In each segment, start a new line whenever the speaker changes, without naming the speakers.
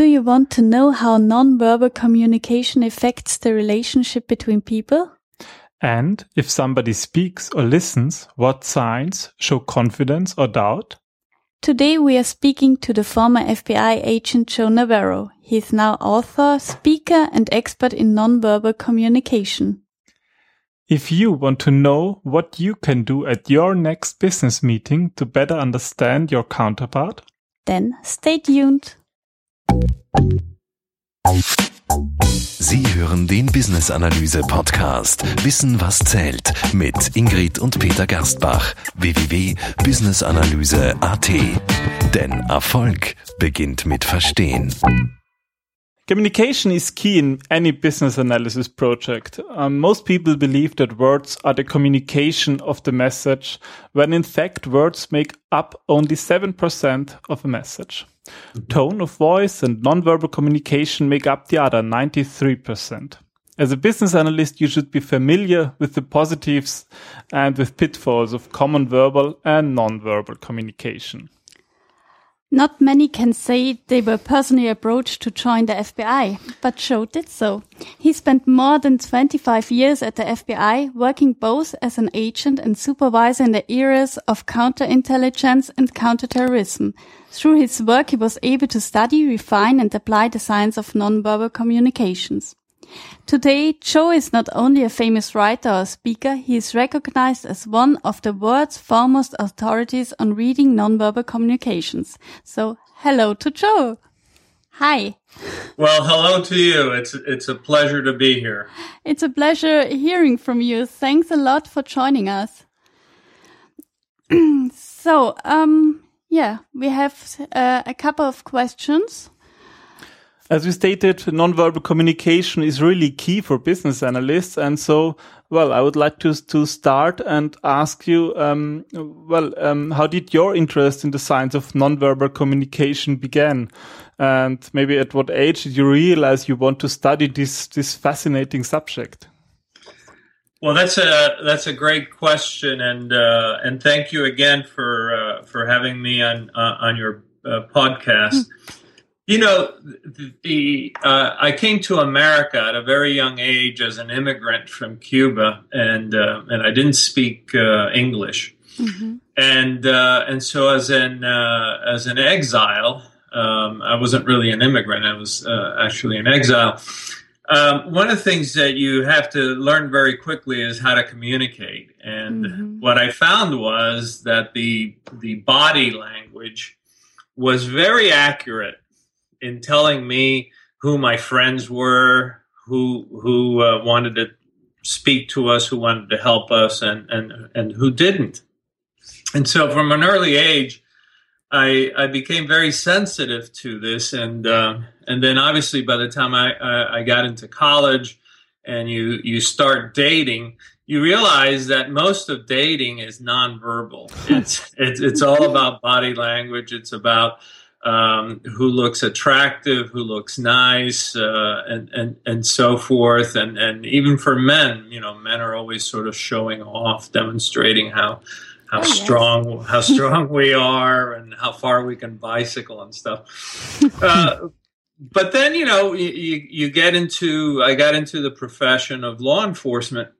Do you want to know how nonverbal communication affects the relationship between people?
And if somebody speaks or listens, what signs show confidence or doubt?
Today we are speaking to the former FBI agent Joe Navarro. He is now author, speaker, and expert in nonverbal communication.
If you want to know what you can do at your next business meeting to better understand your counterpart,
then stay tuned.
Sie hören den Business Analyse Podcast Wissen was zählt mit Ingrid und Peter Gerstbach www.businessanalyse.at. Denn Erfolg beginnt mit Verstehen.
Communication is key in any business analysis project. Um, most people believe that words are the communication of the message, when in fact words make up only 7% of a message. Tone of voice and nonverbal communication make up the other 93%. As a business analyst, you should be familiar with the positives and with pitfalls of common verbal and nonverbal communication.
Not many can say they were personally approached to join the FBI, but Joe did so. He spent more than 25 years at the FBI, working both as an agent and supervisor in the areas of counterintelligence and counterterrorism. Through his work, he was able to study, refine, and apply the science of nonverbal communications. Today, Joe is not only a famous writer or speaker, he is recognized as one of the world's foremost authorities on reading nonverbal communications. So, hello to Joe. Hi.
Well, hello to you. It's it's a pleasure to be here.
It's a pleasure hearing from you. Thanks a lot for joining us. so, um, yeah, we have uh, a couple of questions.
As we stated, nonverbal communication is really key for business analysts. And so, well, I would like to, to start and ask you, um, well, um, how did your interest in the science of nonverbal communication begin? And maybe at what age did you realize you want to study this, this fascinating subject?
Well, that's a that's a great question, and uh, and thank you again for uh, for having me on uh, on your uh, podcast. You know, the, the uh, I came to America at a very young age as an immigrant from Cuba, and uh, and I didn't speak uh, English, mm-hmm. and uh, and so as an uh, as an exile, um, I wasn't really an immigrant. I was uh, actually an exile. Um, one of the things that you have to learn very quickly is how to communicate, and mm-hmm. what I found was that the the body language was very accurate in telling me who my friends were, who who uh, wanted to speak to us, who wanted to help us, and and and who didn't. And so, from an early age, I I became very sensitive to this, and uh, and then obviously by the time I, I I got into college, and you you start dating, you realize that most of dating is nonverbal. It's it's it's all about body language. It's about um, who looks attractive, who looks nice, uh, and and and so forth. And and even for men, you know, men are always sort of showing off, demonstrating how how oh, strong yes. how strong we are and how far we can bicycle and stuff. Uh, but then you know you, you get into I got into the profession of law enforcement,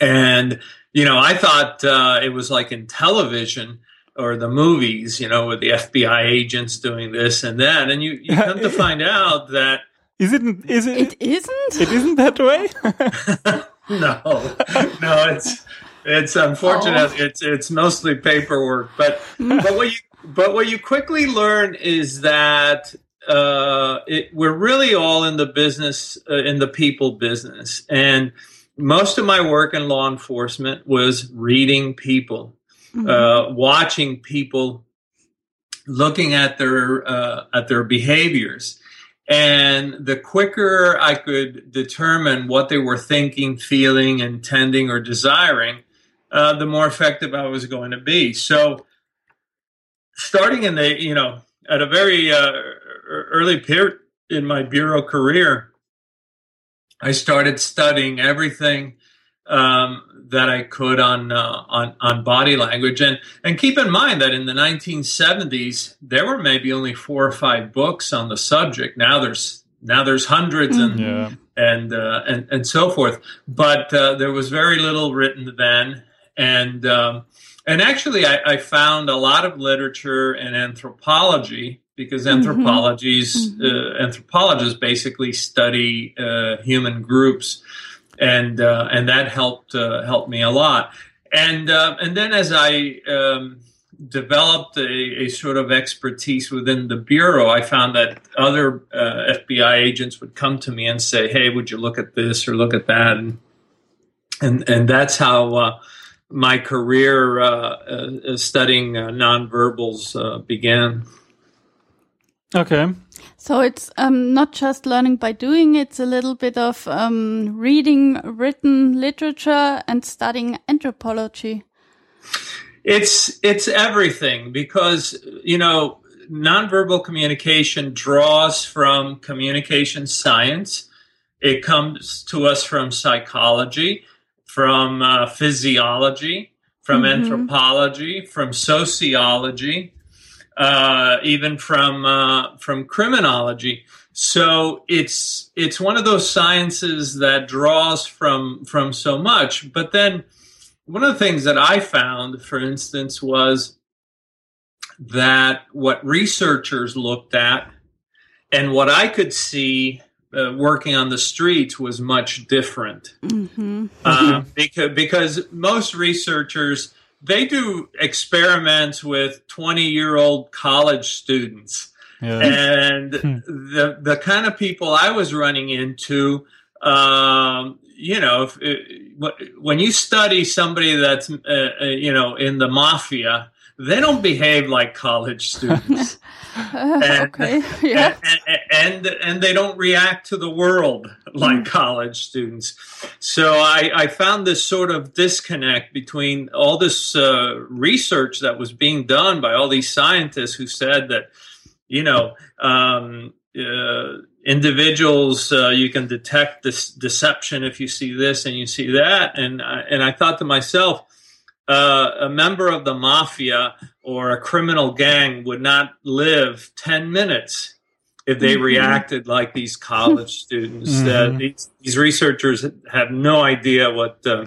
and you know I thought uh, it was like in television or the movies, you know, with the FBI agents doing this and that, and you, you come to find out that
is it is it?
It isn't?
It isn't that way.
no, no, it's it's unfortunate. Oh. It's it's mostly paperwork, but but what you but what you quickly learn is that uh, it, we're really all in the business, uh, in the people business, and most of my work in law enforcement was reading people mm-hmm. uh, watching people, looking at their uh, at their behaviors, and the quicker I could determine what they were thinking, feeling, intending, or desiring, uh, the more effective I was going to be. So, starting in the you know at a very uh, early period in my bureau career, I started studying everything um, that I could on uh, on on body language. And and keep in mind that in the 1970s there were maybe only four or five books on the subject. Now there's now there's 100s and
Yeah.
and uh, and and so forth. But uh, there was very little written then, and um, and actually, I, I found a lot of literature in anthropology because anthropologies uh, anthropologists basically study uh, human groups, and uh, and that helped uh, helped me a lot. And uh, and then as I um, developed a, a sort of expertise within the bureau, I found that other uh, FBI agents would come to me and say, "Hey, would you look at this or look at that?" And and and that's how uh, my career uh, studying nonverbals began.
Okay.
So it's um, not just learning by doing, it's a little bit of um, reading written literature and studying anthropology.
It's it's everything because you know nonverbal communication draws from communication science. It comes to us from psychology, from uh, physiology, from anthropology, from sociology, uh, even from uh, from criminology. So it's it's one of those sciences that draws from from so much. But then one of the things that I found, for instance, was that what researchers looked at and what I could see uh, working on the streets was much different. Uh, because, because most researchers they do experiments with 20 year old college students
Yeah.
and the the kind of people I was running into, um, you know, if, uh, when you study somebody that's uh, uh, you know in the mafia, they don't behave like college students, And-
okay, yeah.
and, and and they don't react to the world like college students. So I, I found this sort of disconnect between all this uh, research that was being done by all these scientists who said that you know, um, uh, individuals, uh, you can detect this deception if you see this and you see that. And I, and I thought to myself, uh, a member of the mafia or a criminal gang would not live ten minutes if they reacted like these college students. Uh,
Mhm.
these, these researchers have no idea what uh,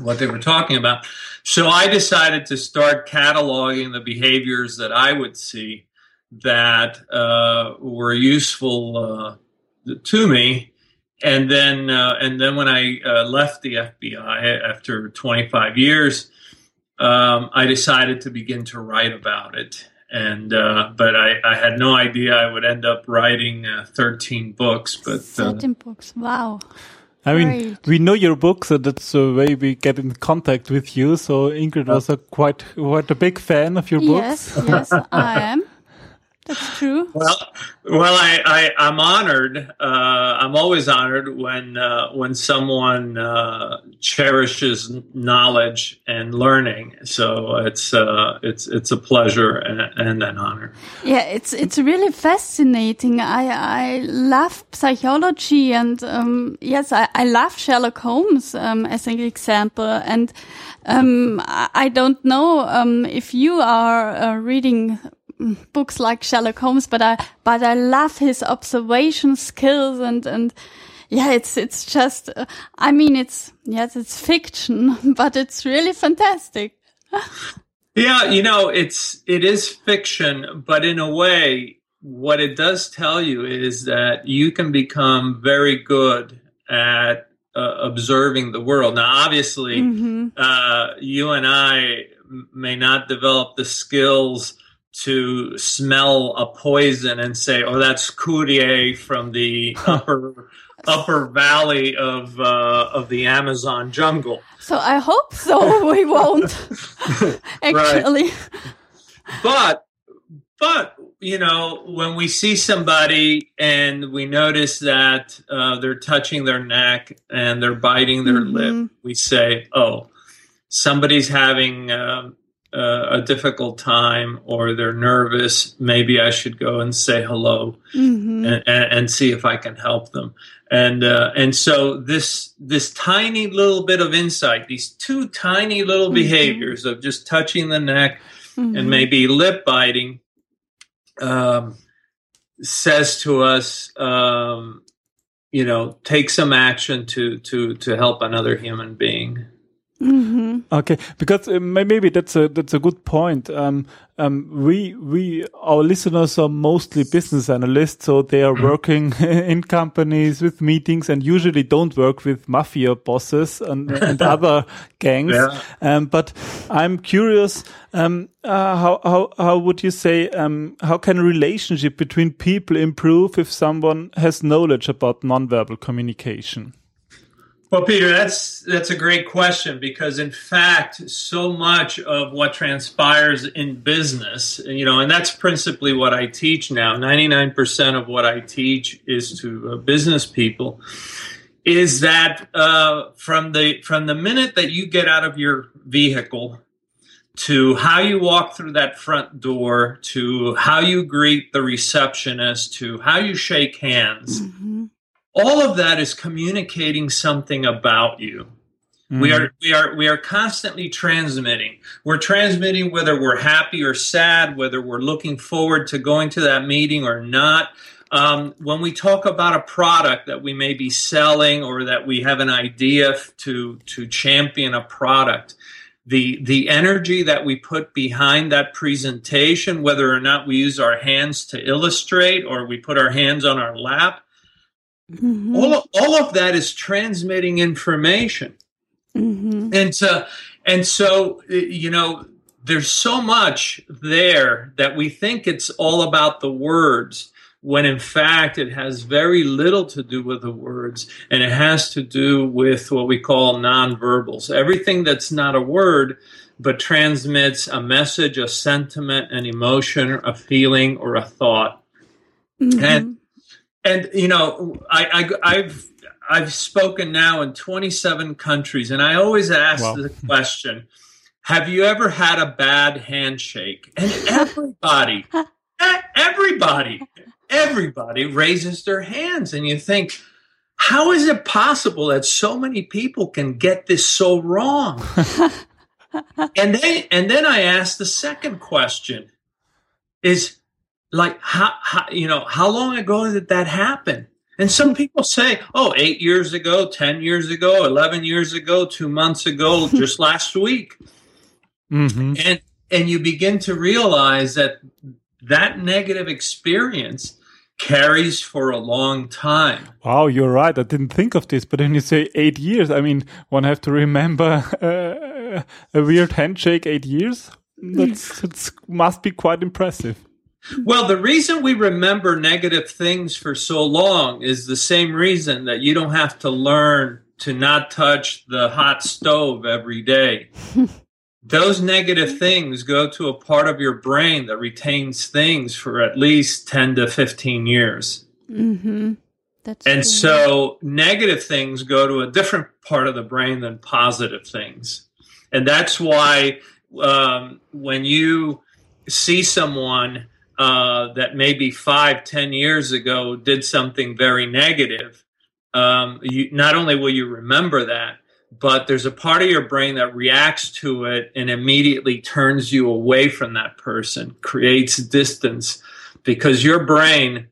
what they were talking about. So I decided to start cataloging the behaviors that I would see that uh, were useful uh, to me. And then, uh, and then when I uh, left the FBI after 25 years, um, I decided to begin to write about it. And uh, but I, I had no idea I would end up writing uh, 13 books. But uh,
13 books. Wow.
I mean,
Great.
we know your book, so that's the way we get in contact with you. So Ingrid was a quite quite a big fan of your books.
Yes, yes, I am. That's true.
Well, well, I, I I'm honored. Uh, I'm always honored when uh, when someone uh, cherishes knowledge and learning. So it's uh, it's it's a pleasure and, and an honor.
Yeah, it's it's really fascinating. I I love psychology and um, yes, I, I love Sherlock Holmes um, as an example. And um, I don't know um, if you are uh, reading books like Sherlock Holmes, but I but I love his observation skills and and yeah, it's it's just. Uh, I mean, it's yes, it's fiction, but it's really fantastic.
Yeah, you know, it's it is fiction, but in a way, what it does tell you is that you can become very good at uh, observing the world. Now, obviously,
hmm
uh, you and I m- may not develop the skills to smell a poison and say, "Oh, that's curare from the upper upper valley of uh, of the Amazon jungle."
So I hope so. we won't actually.
but but you know when we see somebody and we notice that uh, they're touching their neck and they're biting their
Mhm.
lip we say oh somebody's having um, uh, a difficult time or they're nervous, maybe I should go and say hello
Mm-hmm.
and, and, see if I can help them. And uh, and so this this tiny little bit of insight, these two tiny little
Mhm.
behaviors of just touching the neck
Mm-hmm.
and maybe lip biting, um, says to us, um, you know, take some action to to to help another human being.
Mm-hmm.
Okay, because uh, maybe that's a that's a good point. Um, um, we we our listeners are mostly business analysts, so they are working in companies with meetings, and usually don't work with mafia bosses and, and other gangs.
Yeah.
Um, but I'm curious, um, uh, how how how would you say um, how can a relationship between people improve if someone has knowledge about nonverbal communication?
Well, Peter, that's that's a great question because, in fact, so much of what transpires in business, you know, and that's principally what I teach now. Ninety nine percent of what I teach is to uh, business people. Is that uh, from the from the minute that you get out of your vehicle to how you walk through that front door to how you greet the receptionist to how you shake hands
Mm-hmm.
All of that is communicating something about you. We are we are we are constantly transmitting. We're transmitting whether we're happy or sad, whether we're looking forward to going to that meeting or not. Um, when we talk about a product that we may be selling or that we have an idea to to champion a product, the the energy that we put behind that presentation, whether or not we use our hands to illustrate or we put our hands on our lap,
Mm-hmm.
all of, all of that is transmitting information
Mm-hmm.
and uh, and so you know there's so much there that we think it's all about the words when in fact it has very little to do with the words and it has to do with what we call nonverbals everything that's not a word but transmits a message a sentiment an emotion a feeling or a thought
Mm-hmm.
And- and you know I, I i've i've spoken now in 27 countries and i always ask
Wow.
the question have you ever had a bad handshake and everybody everybody everybody raises their hands and you think how is it possible that so many people can get this so wrong and then and then i ask the second question is like how, how you know how long ago did that happen and some people say oh eight years ago ten years ago 11 years ago two months ago just last week
hmm
and and you begin to realize that that negative experience carries for a long time
Wow, you're right. I didn't think of this, but when you say eight years, I mean, one have to remember uh, a weird handshake eight years. That's it's must be quite impressive.
Well, the reason we remember negative things for so long is the same reason that you don't have to learn to not touch the hot stove every day. Those negative things go to a part of your brain that retains things for at least 10 to 15 years.
Mm-hmm. That's
And
true.
so negative things go to a different part of the brain than positive things. And that's why um, when you see someone uh, that maybe five, ten years ago did something very negative, um, you, not only will you remember that, but there's a part of your brain that reacts to it and immediately turns you away from that person, creates distance, because your brain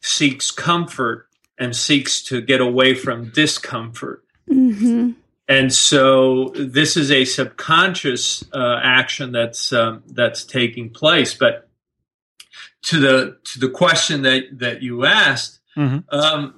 seeks comfort and seeks to get away from discomfort.
Mm-hmm.
And so this is a subconscious uh, action that's um, that's taking place. But to the to the question that that you asked,
Mhm.
um,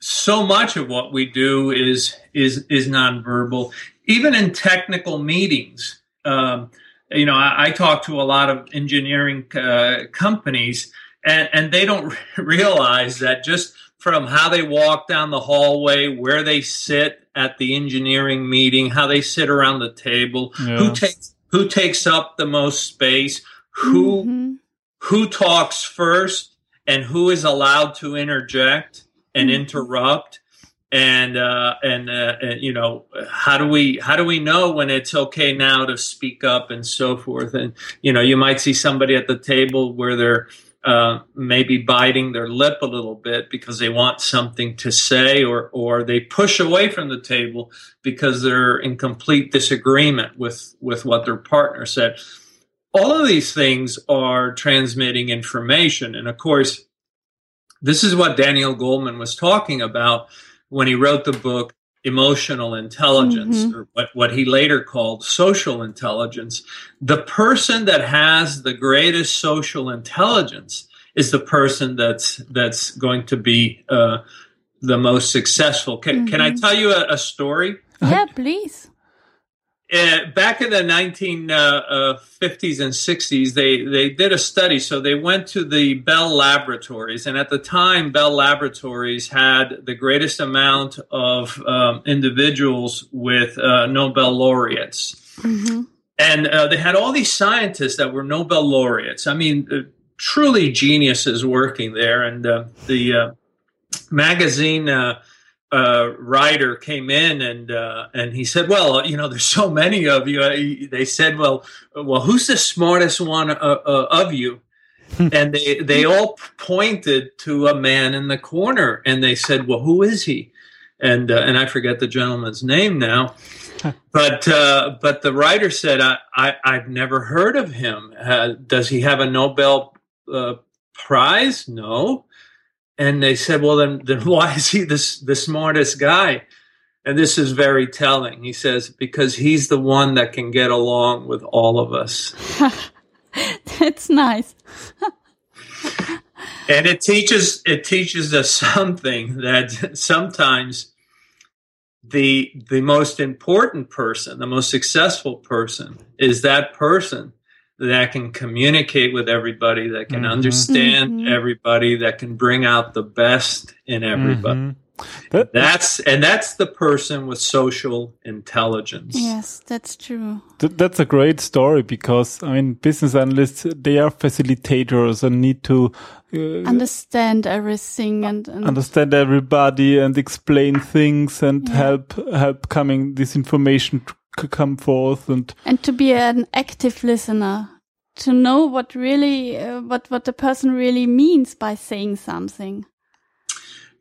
so much of what we do is is is nonverbal. Even in technical meetings, um, you know, I, I talk to a lot of engineering uh, companies, and and they don't realize that just from how they walk down the hallway, where they sit at the engineering meeting, how they sit around the table,
Yeah.
who takes who takes up the most space, who
Mhm.
Who talks first and who is allowed to interject and
Mhm.
interrupt and uh, and, uh, and you know how do we how do we know when it's okay now to speak up and so forth and you know you might see somebody at the table where they're uh, maybe biting their lip a little bit because they want something to say or or they push away from the table because they're in complete disagreement with with what their partner said all of these things are transmitting information and of course this is what Daniel Goleman was talking about when he wrote the book emotional intelligence, mm-hmm. or what, what he later called social intelligence. The person that has the greatest social intelligence is the person that's that's going to be uh, the most successful. Can, mm-hmm. can I mm-hmm. tell you a, a story?
Yeah, please.
Uh, back in the 1950s uh, uh, and 60s, they, they did a study. So they went to the Bell Laboratories. And at the time, Bell Laboratories had the greatest amount of um, individuals with uh, Nobel laureates. Mm-hmm. And uh, they had all these scientists that were Nobel laureates. I mean, uh, truly geniuses working there. And the magazine uh, writer came in and uh, and he said, "Well, you know, there's so many of you." They said, "Well, well, who's the smartest one uh, uh of you?" and they they all pointed to a man in the corner, and they said, "Well, who is he?" And uh, and I forget the gentleman's name now, but uh, but the writer said, I, I have never heard of him. does he have a Nobel prize? No." And they said, well, then, then why is he this, the smartest guy? And this is very telling. He says, because he's the one that can get along with all of us.
That's nice.
and it teaches, it teaches us something that sometimes the, the most important person, the most successful person is that person that can communicate with everybody, that can mm-hmm. understand mm-hmm. everybody, that can bring out the best in everybody. Mm-hmm. That, that's and that's the person with social intelligence.
Yes, that's true.
Th- that's a great story because I mean, business analysts they are facilitators and need to
uh, understand everything and, and,
understand everybody and explain things and yeah. help help coming this information come forth and
and to be an active listener to know what really uh, what what the person really means by saying something.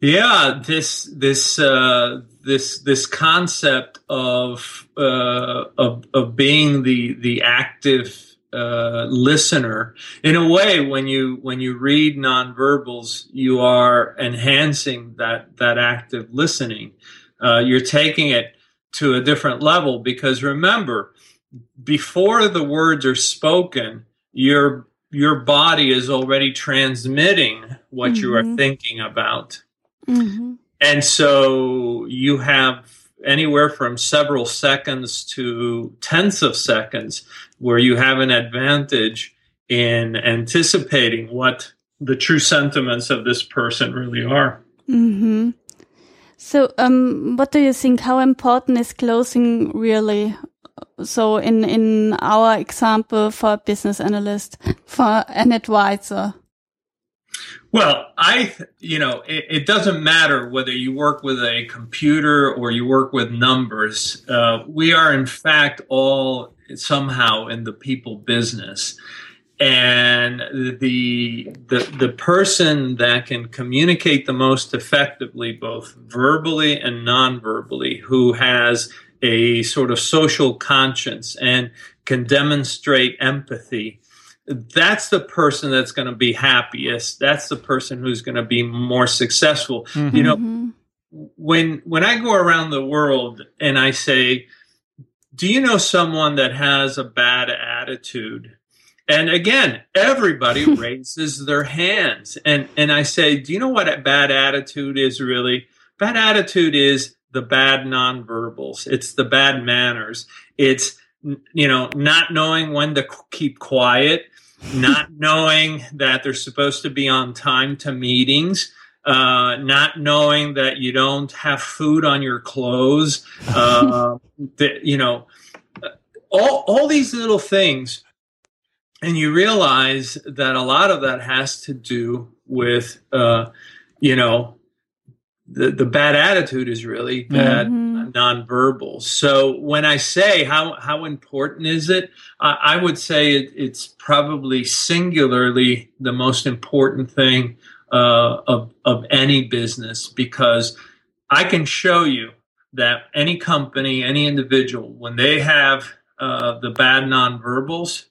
Yeah this this uh, this this concept of uh, of of being the the active uh, listener. In a way when you when you read nonverbals you are enhancing that that active listening. Uh, you're taking it to a different level because remember, before the words are spoken, your your body is already transmitting what mm-hmm. you are mm-hmm. thinking about. Mm-hmm. And so you have anywhere from several seconds to tenths of seconds where you have an advantage in anticipating what the true sentiments of this person really are.
Mm-hmm. So, um, what do you think? How important is closing really? So, in in our example, for a business analyst, for an advisor.
Well, I, you know, it, it, doesn't matter whether you work with a computer or you work with numbers. Uh, we are, in fact, all somehow in the people business and the, the the person that can communicate the most effectively both verbally and non-verbally who has a sort of social conscience and can demonstrate empathy that's the person that's going to be happiest that's the person who's going to be more successful mm-hmm. you know mm-hmm. when when i go around the world and i say do you know someone that has a bad attitude and again, everybody raises their hands. And, and I say, do you know what a bad attitude is really? Bad attitude is the bad nonverbals. It's the bad manners. It's, you know, not knowing when to keep quiet, not knowing that they're supposed to be on time to meetings, uh, not knowing that you don't have food on your clothes, uh, that, you know, all, all these little things and you realize that a lot of that has to do with uh, you know the, the bad attitude is really bad
Mhm.
nonverbal. So when I say how how important is it, I, I would say it, it's probably singularly the most important thing uh, of of any business because I can show you that any company, any individual, when they have uh, the bad nonverbals,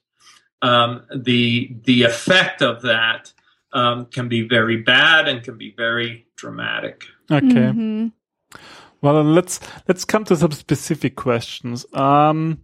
um, the the effect of that um, can be very bad and can be very dramatic.
Okay.
Mhm.
Well, let's let's come to some specific questions. Um,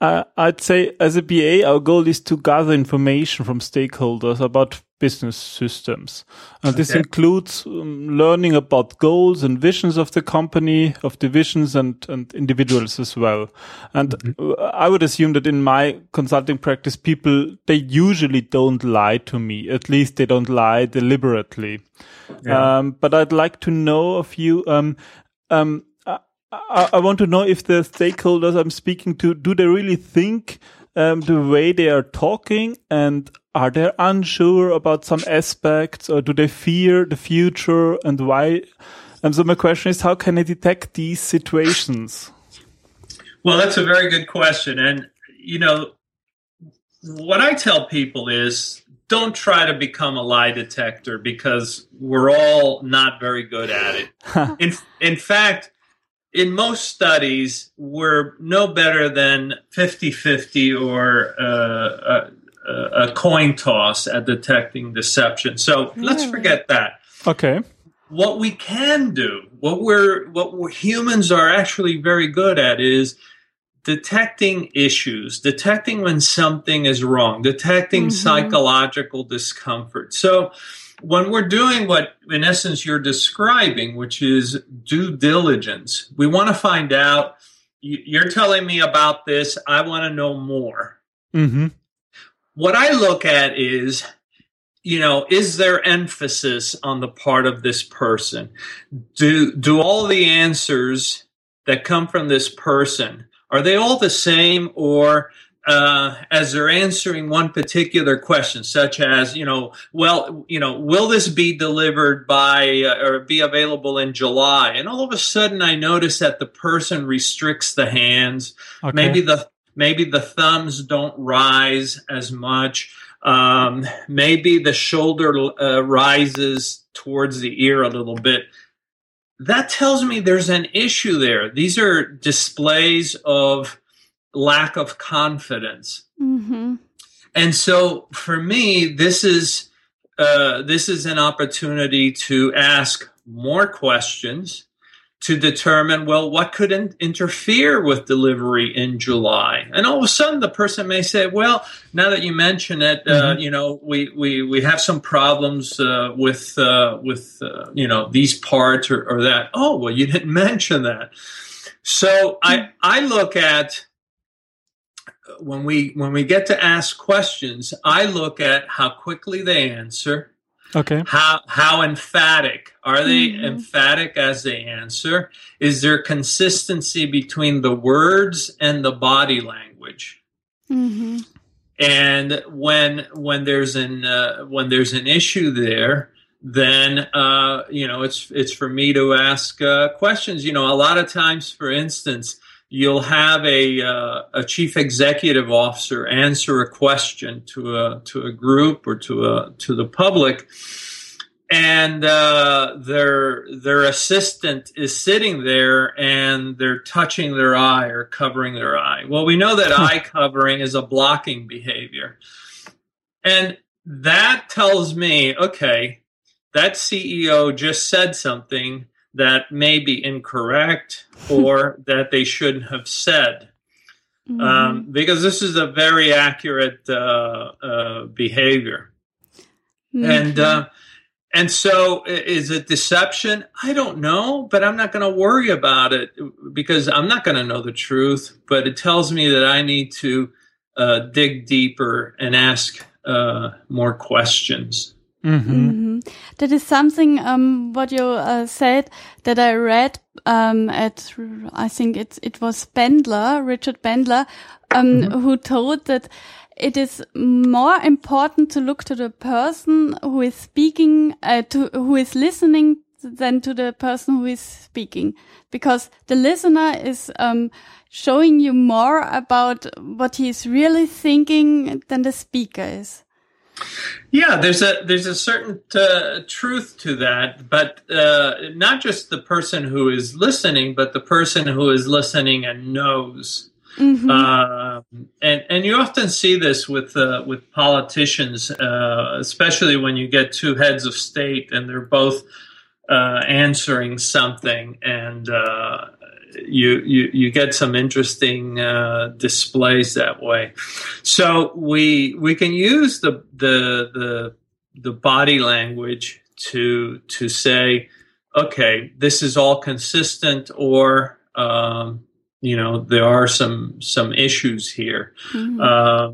uh, I'd say as a BA, our goal is to gather information from stakeholders about business systems. And this
Okay.
includes um, learning about goals and visions of the company, of divisions and, and individuals as well. And uh, I would assume that in my consulting practice, people, they usually don't lie to me. At least they don't lie deliberately.
Yeah.
Um, but I'd like to know of you, um, um, I, I want to know if the stakeholders I'm speaking to, do they really think um, the way they are talking and are they unsure about some aspects or do they fear the future and why? And so my question is, how can I detect these situations?
Well, that's a very good question. And, you know, what I tell people is don't try to become a lie detector because we're all not very good at it. in, in fact, in most studies, we're no better than 50 50 or uh, a, a coin toss at detecting deception. So let's forget that
Okay.
what we can do, what we're what we're, humans are actually very good at is detecting issues, detecting when something is wrong, detecting
Mhm.
psychological discomfort. So when we're doing what in essence you're describing, which is due diligence, we want to find out you- you're telling me about this, I want to know more
Mm-hmm.
what I look at is, you know, is there emphasis on the part of this person? Do do all the answers that come from this person are they all the same, or uh, as they're answering one particular question, such as, you know, well, you know, will this be delivered by uh, or be available in July? And all of a sudden, I notice that the person restricts the hands
Okay.
maybe the maybe the thumbs don't rise as much um, maybe the shoulder uh, rises towards the ear a little bit that tells me there's an issue there these are displays of lack of confidence.
Mhm.
and so for me this is uh, this is an opportunity to ask more questions to determine well what could in- interfere with delivery in july? And all of a sudden the person may say well now that you mention it uh, you know we, we we have some problems uh, with uh, with uh, you know these parts or, or that. Oh well you didn't mention that. So i i look at when we when we get to ask questions i look at how quickly they answer
Okay.
how how emphatic are they
Mhm.
emphatic as they answer is there consistency between the words and the body language
Mhm.
and when when there's an uh, when there's an issue there then uh, you know it's it's for me to ask uh, questions you know a lot of times for instance you'll have a uh, a chief executive officer answer a question to a to a group or to a to the public. And uh, their their assistant is sitting there and they're touching their eye or covering their eye. Well, we know that eye covering is a blocking behavior, and that tells me, okay, that CEO just said something that may be incorrect or that they shouldn't have said.
Mhm.
um, because this is a very accurate uh, uh, behavior. And
Mhm.
uh, and so is it deception? I don't know but i'm not going to worry about it because i'm not going to know the truth. But it tells me that i need to uh, dig deeper and ask uh, more questions
Mm-hmm.
Mhm. That is something um, what you uh, said that I read um, at I think it's it was Bandler, Richard Bandler, um, who told that it is more important to look to the person who is speaking, uh, to who is listening than to the person who is speaking because the listener is um, showing you more about what he is really thinking than the speaker is.
Yeah, there's a there's a certain uh, truth to that, but uh, not just the person who is listening, but the person who is listening and knows. Mm-hmm. Uh, and and you often see this with uh, with politicians, uh, especially when you get two heads of state and they're both uh, answering something, and you, you you get some interesting uh, displays that way. So we we can use the the the the body language to to say, okay, this is all consistent, or um, you know there are some some issues here. Mm-hmm. Uh,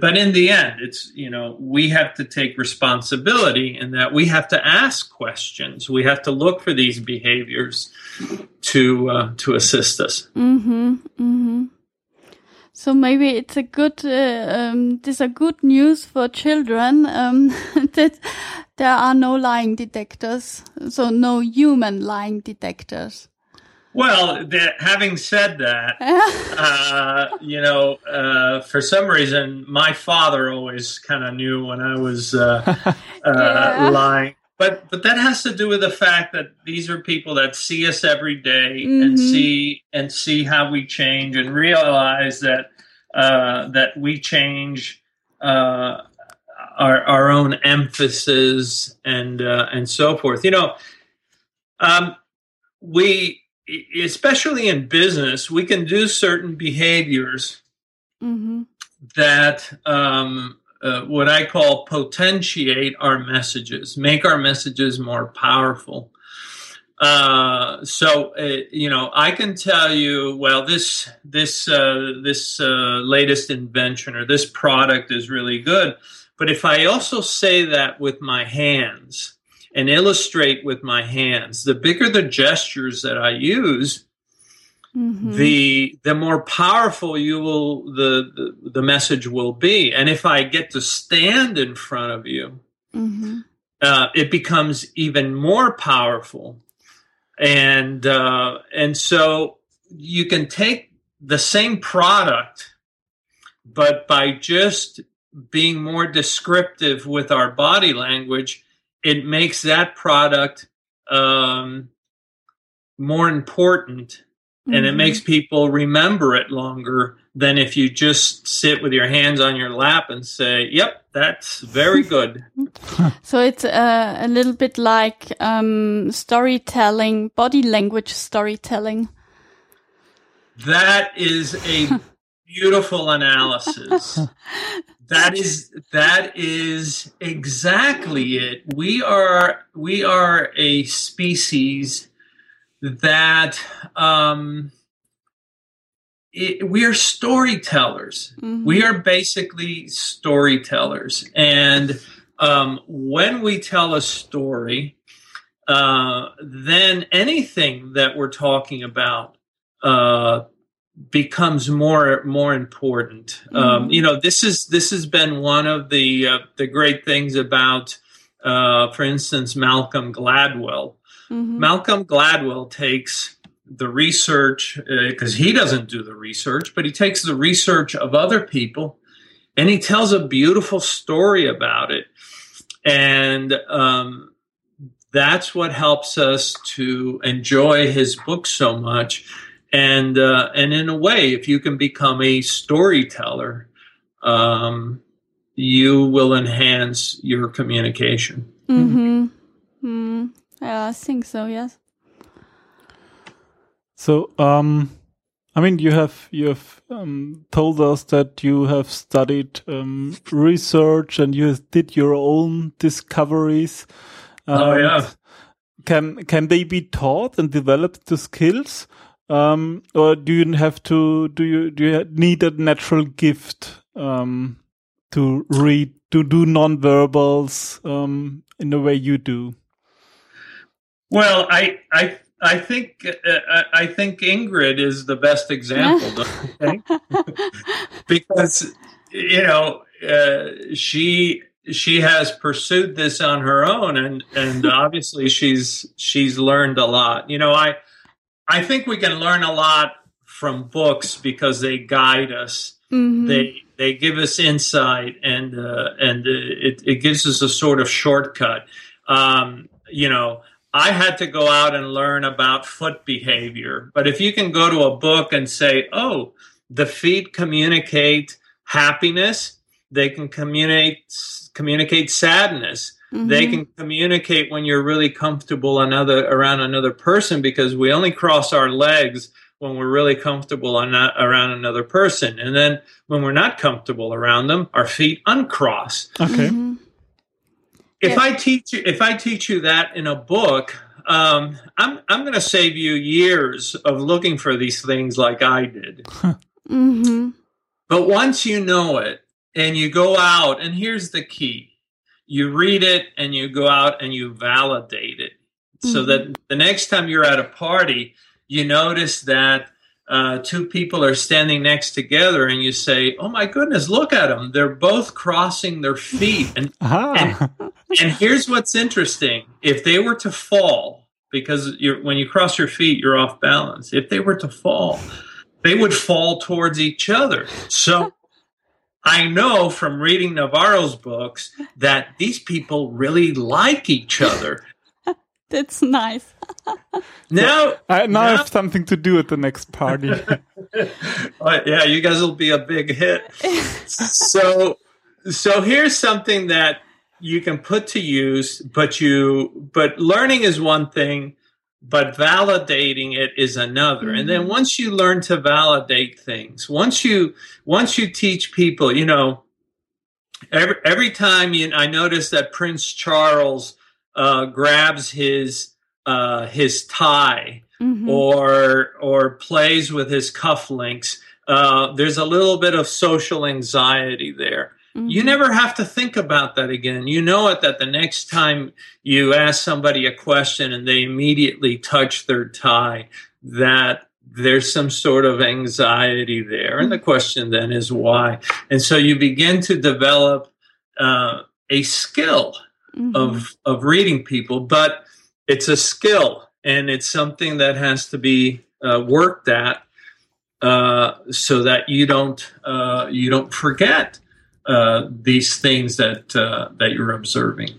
but in the end, it's you know we have to take responsibility in that we have to ask questions. We have to look for these behaviors to uh, to assist us.
Mm-hmm, mm-hmm. So maybe it's a good uh, um, this a good news for children um, that there are no lying detectors, so no human lying detectors.
Well, that, having said that, uh, you know, uh, for some reason, my father always kind of knew when I was uh, uh, yeah. lying but but that has to do with the fact that these are people that see us every day mm-hmm. and see and see how we change and realize that uh, that we change uh, our our own emphasis and uh, and so forth. You know, um, we especially in business we can do certain behaviors mm-hmm. that um, uh, what I call potentiate our messages, make our messages more powerful. Uh, so uh, you know, I can tell you, well, this this uh, this uh, latest invention or this product is really good, but if I also say that with my hands and illustrate with my hands, the bigger the gestures that I use, Mm-hmm. the the more powerful you will the, the, the message will be and if i get to stand in front of you mm-hmm. uh, it becomes even more powerful and uh, and so you can take the same product but by just being more descriptive with our body language it makes that product um, more important and it mm-hmm. makes people remember it longer than if you just sit with your hands on your lap and say, "Yep, that's very good."
so it's uh, a little bit like um, storytelling, body language storytelling.
That is a beautiful analysis. that is that is exactly it. We are we are a species that um, it, we are storytellers. Mm-hmm. We are basically storytellers. And um, when we tell a story, uh, then anything that we're talking about uh, becomes more more important. Um, mm-hmm. Um, you know, this is this has been one of the uh, the great things about, uh, for instance, Malcolm Gladwell. Mm-hmm. Malcolm Gladwell takes the research because uh, he doesn't do the research, but he takes the research of other people and he tells a beautiful story about it. And um, that's what helps us to enjoy his book so much. And uh, and in a way, if you can become a storyteller, um, you will enhance your communication.
Mm-hmm. Mm-hmm. Yeah, I think so. Yes.
So, um, I mean, you have you have um, told us that you have studied um, research and you did your own discoveries.
oh yeah.
Can can they be taught and developed the skills, um, or do you have to do you do you need a natural gift um, to read to do nonverbals um, in the way you do?
Well, I I I think uh, I think Ingrid is the best example, because you know uh, she she has pursued this on her own and and obviously she's she's learned a lot. You know i i think we can learn a lot from books because they guide us.
Mhm.
they they give us insight and uh, and uh, it, it gives us a sort of shortcut. Um, you know i had to go out and learn about foot behavior but if you can go to a book and say oh the feet communicate happiness they can communicate communicate sadness they
Mhm.
can communicate when you're really comfortable another around another person because we only cross our legs when we're really comfortable on around another person and then when we're not comfortable around them our feet uncross
Okay.
Mhm.
If
Yeah.
i teach you if i teach you that in a book um, i'm i'm going to save you years of looking for these things like i did
Mhm.
But once you know it and you go out, and here's the key you read it and you go out and you validate it so
Mhm.
that the next time you're at a party, you notice that uh, two people are standing next together and you say, Oh my goodness, look at them. They're both crossing their feet. And,
Aha.
and here's what's interesting if they were to fall, because you're, when you cross your feet, you're off balance. If they were to fall, they would fall towards each other. So I know from reading Navarro's books that these people really like each other.
That's nice.
Now,
I now
now-
have something to do at the next party.
Uh, yeah, you guys will be a big hit. so, so here's something that you can put to use, but you, but learning is one thing, but validating it is another. And then once you learn to validate things, once you, once you teach people, you know, every, every time you, I notice that Prince Charles, uh, grabs his, uh, his tie,
Mhm.
or or plays with his cufflinks, uh, there's a little bit of social anxiety there. You
Mhm.
never have to think about that again. You know it that the next time you ask somebody a question and they immediately touch their tie, that there's some sort of anxiety there. And the question then is why? And so you begin to develop uh, a skill
Mhm.
of of reading people, but it's a skill and it's something that has to be uh, worked at uh, so that you don't uh, you don't forget uh, these things that uh, that you're observing.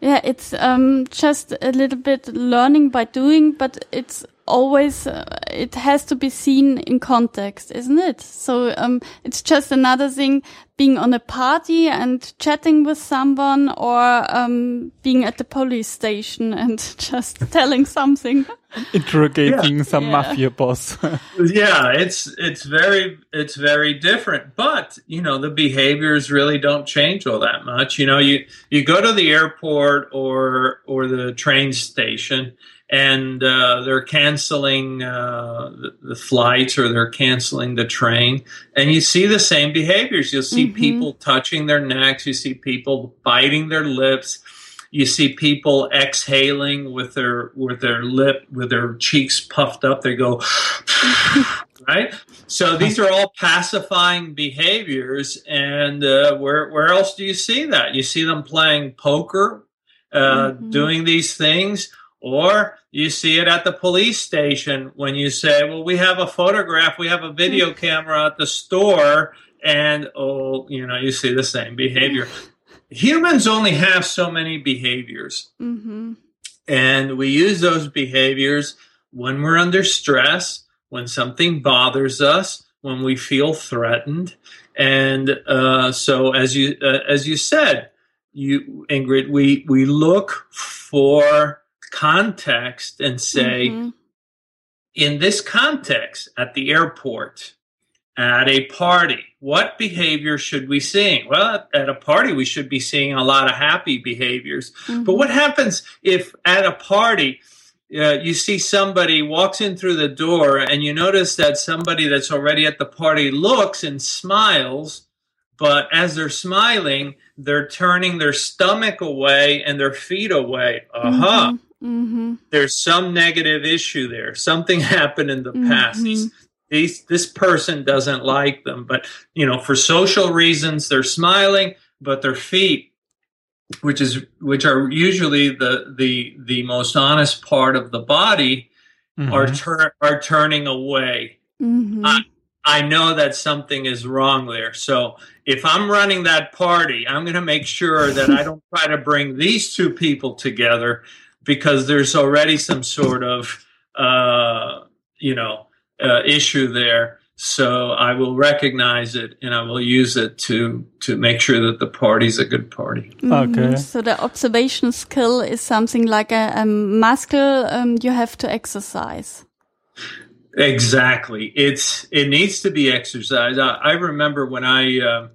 Yeah, it's um, just a little bit learning by doing, but it's always uh, it has to be seen in context, isn't it? So um, it's just another thing being on a party and chatting with someone, or um, being at the police station and just telling something.
Interrogating some
Yeah.
mafia boss.
yeah it's it's very it's very different but you know the behaviors really don't change all that much you know you you go to the airport or or the train station and uh, they're canceling uh, the, the flights or they're canceling the train. And you see the same behaviors. You'll see
Mhm.
people touching their necks. You see people biting their lips. You see people exhaling with their with their lip with their cheeks puffed up. They go right? So these are all pacifying behaviors. And uh, where where else do you see that? You see them playing poker uh,
Mhm.
doing these things or you see it at the police station when you say well we have a photograph we have a video camera at the store and oh you know you see the same behavior. Humans only have so many behaviors.
Hmm
and we use those behaviors when we're under stress, when something bothers us, when we feel threatened. And uh, so, as you uh, as you said, you Ingrid, we we look for context and say,
Mhm.
in this context, at the airport, at a party, what behavior should we seeing? Well, at, a party, we should be seeing a lot of happy behaviors. But what happens if at a party uh, you see somebody walks in through the door and you notice that somebody that's already at the party looks and smiles, but as they're smiling, they're turning their stomach away and their feet away. Aha!
Hmm
There's some negative issue there. Something happened in the past. These, these, this person doesn't like them, but you know, for social reasons, they're smiling, but their feet which is which are usually the the the most honest part of the body,
Mhm.
are tur- are turning away.
Mhm.
I, I know that something is wrong there. So if I'm running that party, I'm going to make sure that I don't try to bring these two people together because there's already some sort of, uh, you know, uh, issue there. So I will recognize it and I will use it to to make sure that the party's a good party.
Mhm.
Okay.
So the observation skill is something like a, a muscle um, you have to exercise.
Exactly. It's it needs to be exercised. I, I remember when I uh,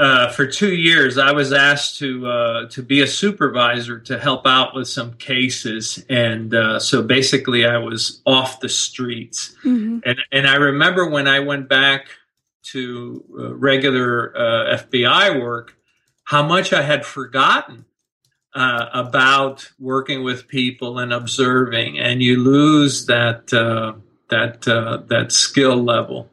uh, for two years I was asked to uh, to be a supervisor to help out with some cases, and uh, so basically I was off the streets.
Mhm.
And and I remember when I went back to uh, regular uh, FBI work, how much I had forgotten uh, about working with people and observing, and you lose that uh, that uh, that skill level.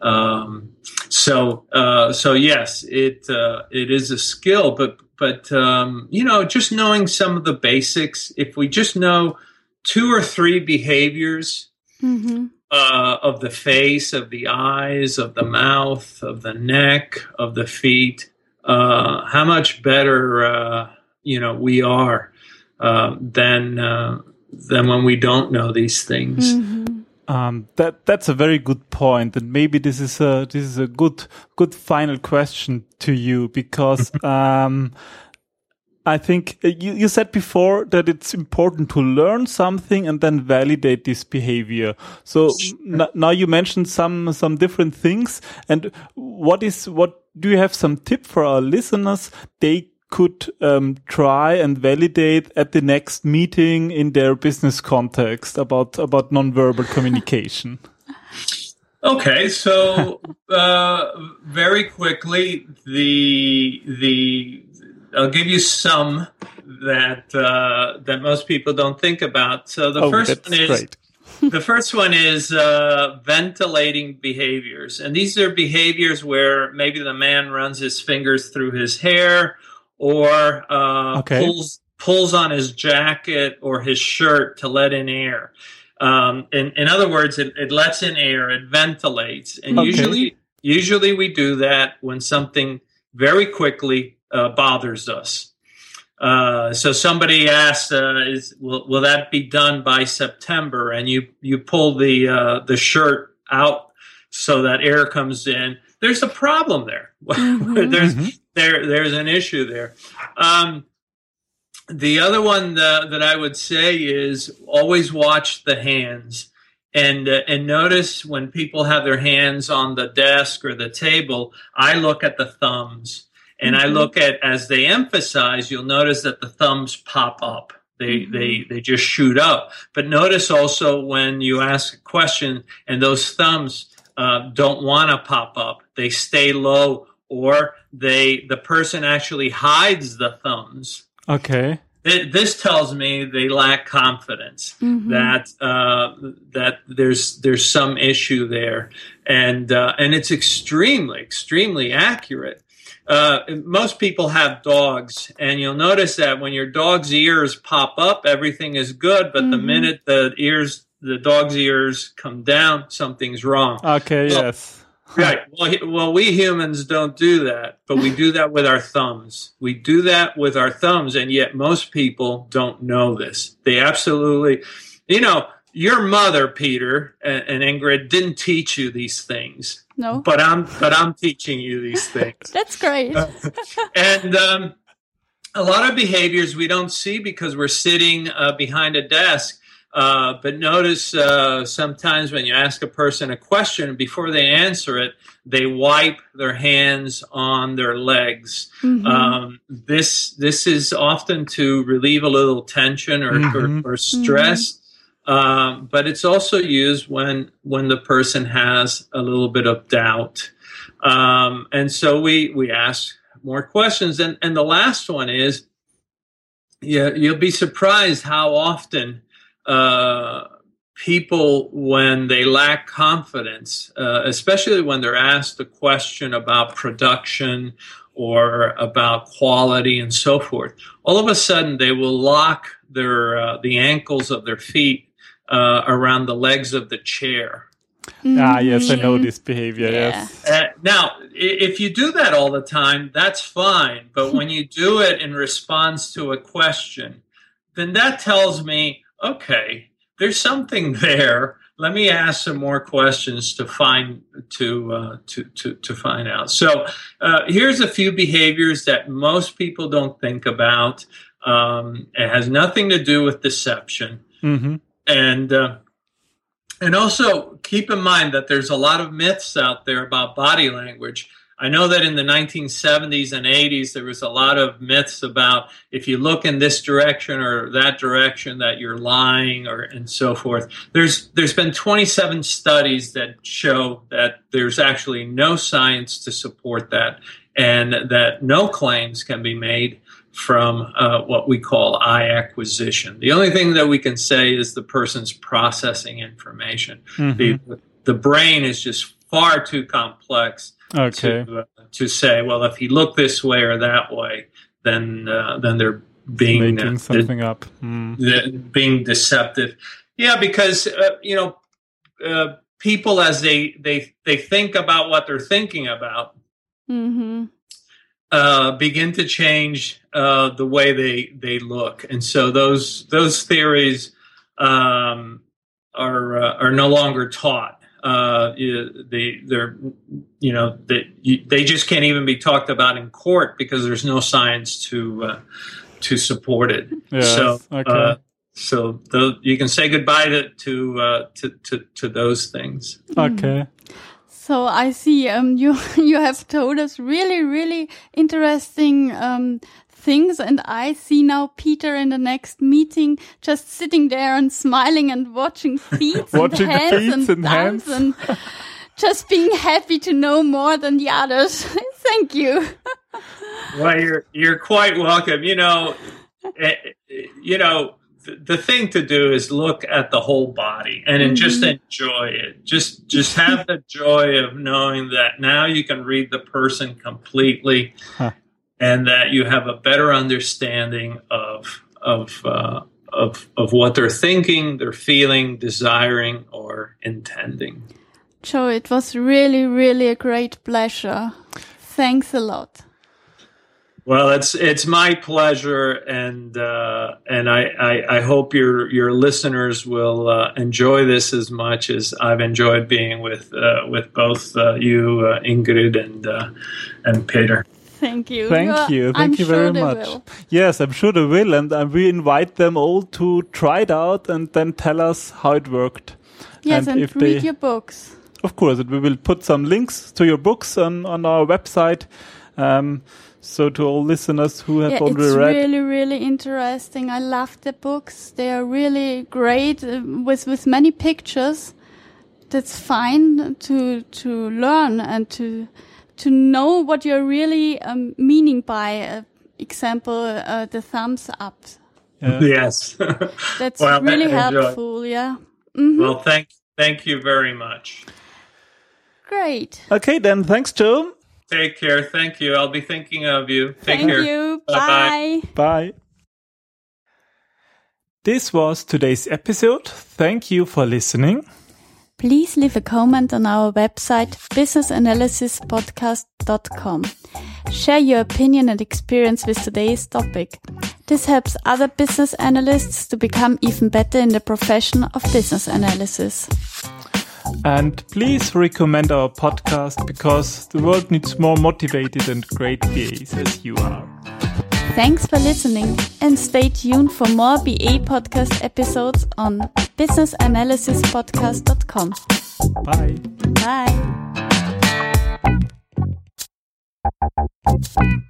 Um, so uh, so yes, it uh, it is a skill, but but um, you know, just knowing some of the basics. If we just know two or three behaviors
Mhm.
uh, of the face, of the eyes, of the mouth, of the neck, of the feet, uh, how much better uh, you know we are uh, than uh, than when we don't know these things.
Mhm.
Um, that that's a very good point, and maybe this is a this is a good good final question to you because um, I think uh, you you said before that it's important to learn something and then validate this behavior. So now you mentioned some some different things, and what is what do you have some tip for our listeners? They could um, try and validate at the next meeting in their business context about about nonverbal communication.
Okay, so uh, very quickly, the the I'll give you some that uh, that most people don't think about. So the
oh,
first one is
great.
the first one is uh, ventilating behaviors, and these are behaviors where maybe the man runs his fingers through his hair or uh,
Okay.
pulls pulls on his jacket or his shirt to let in air. Um, in, in other words, it, it lets in air, it ventilates, and
Okay.
usually usually we do that when something very quickly uh, bothers us. Uh, so somebody asks, uh, "Is will, will that be done by September?" And you you pull the uh, the shirt out so that air comes in. There's a problem there.
Mhm.
there's
Mhm.
There there's an issue there. Um, the other one that, that I would say is always watch the hands and uh, and notice when people have their hands on the desk or the table. I look at the thumbs and I
Mhm.
look at as they emphasize. You'll notice that the thumbs pop up. They
Mhm.
they they just shoot up. But notice also when you ask a question and those thumbs uh, don't want to pop up, they stay low or they the person actually hides the thumbs.
Okay.
Th- This tells me they lack confidence
Mhm.
that uh, that there's there's some issue there, and uh, and it's extremely extremely accurate. Uh, most people have dogs, and you'll notice that when your dog's ears pop up, everything is good. But the
Mhm.
minute the ears, the dog's ears come down, something's wrong.
Okay.
Well,
yes.
Right. Well, well, we humans don't do that, but we do that with our thumbs. We do that with our thumbs, and yet most people don't know this. They absolutely, you know, your mother, Peter and, and Ingrid, didn't teach you these things,
No,
but I'm, but I'm teaching you these things
that's great.
and um, a lot of behaviors we don't see because we're sitting uh, behind a desk. Uh, but notice uh, sometimes when you ask a person a question, before they answer it, they wipe their hands on their legs.
Mhm.
Um, this this is often to relieve a little tension or,
Mhm.
or, or stress. Um, but it's also used when when the person has a little bit of doubt. Um, and so we we ask more questions. And and the last one is, yeah, you'll be surprised how often uh, people, when they lack confidence, uh, especially when they're asked a question about production or about quality and so forth, all of a sudden they will lock their uh, the ankles of their feet uh, around the legs of the chair.
Ah, yes, I know this behavior.
Yeah.
Yes.
Uh, now, if you do that all the time, that's fine. But when you do it in response to a question, then that tells me, okay, there's something there. Let me ask some more questions to find to uh, to, to to find out. So uh, here's a few behaviors that most people don't think about. Um, it has nothing to do with deception
hmm
and uh, and also keep in mind that there's a lot of myths out there about body language. I know that in the 1970s and 80s there was a lot of myths about if you look in this direction or that direction that you're lying or and so forth. There's there's been 27 studies that show that there's actually no science to support that and that no claims can be made from uh, what we call eye acquisition. The only thing that we can say is the person's processing information. The, the brain is just far too complex
Okay.
to, uh, to say, well, if he looked this way or that way, then uh, then they're being
Making
uh,
something up. Mm.
de- being deceptive. Yeah, because uh, you know uh, people as they they they think about what they're thinking about
hmm
uh, begin to change uh, the way they they look, and so those those theories um, are uh, are no longer taught. Uh, you- they they're you know they they just can't even be talked about in court because there's no science to uh, to support it.
Yes,
So
okay.
uh, so tho- you can say goodbye to to, uh, to to to those things.
Okay.
So I see um, you you have told us really really interesting um, things, and I see now Peter in the next meeting just sitting there and smiling and watching feet
Watching
and hands and,
and hands.
and just being happy to know more than the others. Thank you.
Well, you're you're quite welcome. You know, eh, you know, the thing to do is look at the whole body and then just enjoy it. Just just have the joy of knowing that now you can read the person completely,
Huh.
And that you have a better understanding of of. Uh, of, of what they're thinking, they're feeling, desiring, or intending.
Joe, it was really really a great pleasure. Thanks a lot.
Well, it's it's my pleasure, and uh, and I, I, I hope your your listeners will uh, enjoy this as much as I've enjoyed being with uh, with both uh, you, uh, Ingrid, and uh, and Peter.
Thank you.
Thank
You're-
you.
I'm
Thank you
sure
very much.
will.
Yes, I'm sure they will. And uh, we invite them all to try it out and then tell us how it worked.
Yes, and,
if
read
they,
your books.
of course, we will put some links to your books on, on our website. Um, so to all listeners who have
Yeah,
already
it's
read,
really, really interesting. I love the books. They are really great uh, with with many pictures. That's fine to to learn and to to know what you're really um, meaning by. Uh, example, uh, the thumbs up.
Yeah.
Yes.
That's
Well,
really helpful. Yeah. hmm
well, thank thank you very much.
Great.
Okay, then thanks, Joe.
Take care. Thank you. I'll be thinking of you. Take
Thank
care.
you.
Bye-bye.
Bye.
Bye. This was today's episode. Thank you for listening.
Please leave a comment on our website, businessanalysispodcast.com. Share your opinion and experience with today's topic. This helps other business analysts to become even better in the profession of business analysis.
And please recommend our podcast because the world needs more motivated and great BAs as you are.
Thanks for listening and stay tuned for more BA podcast episodes on businessanalysispodcast.com.
Bye.
Bye.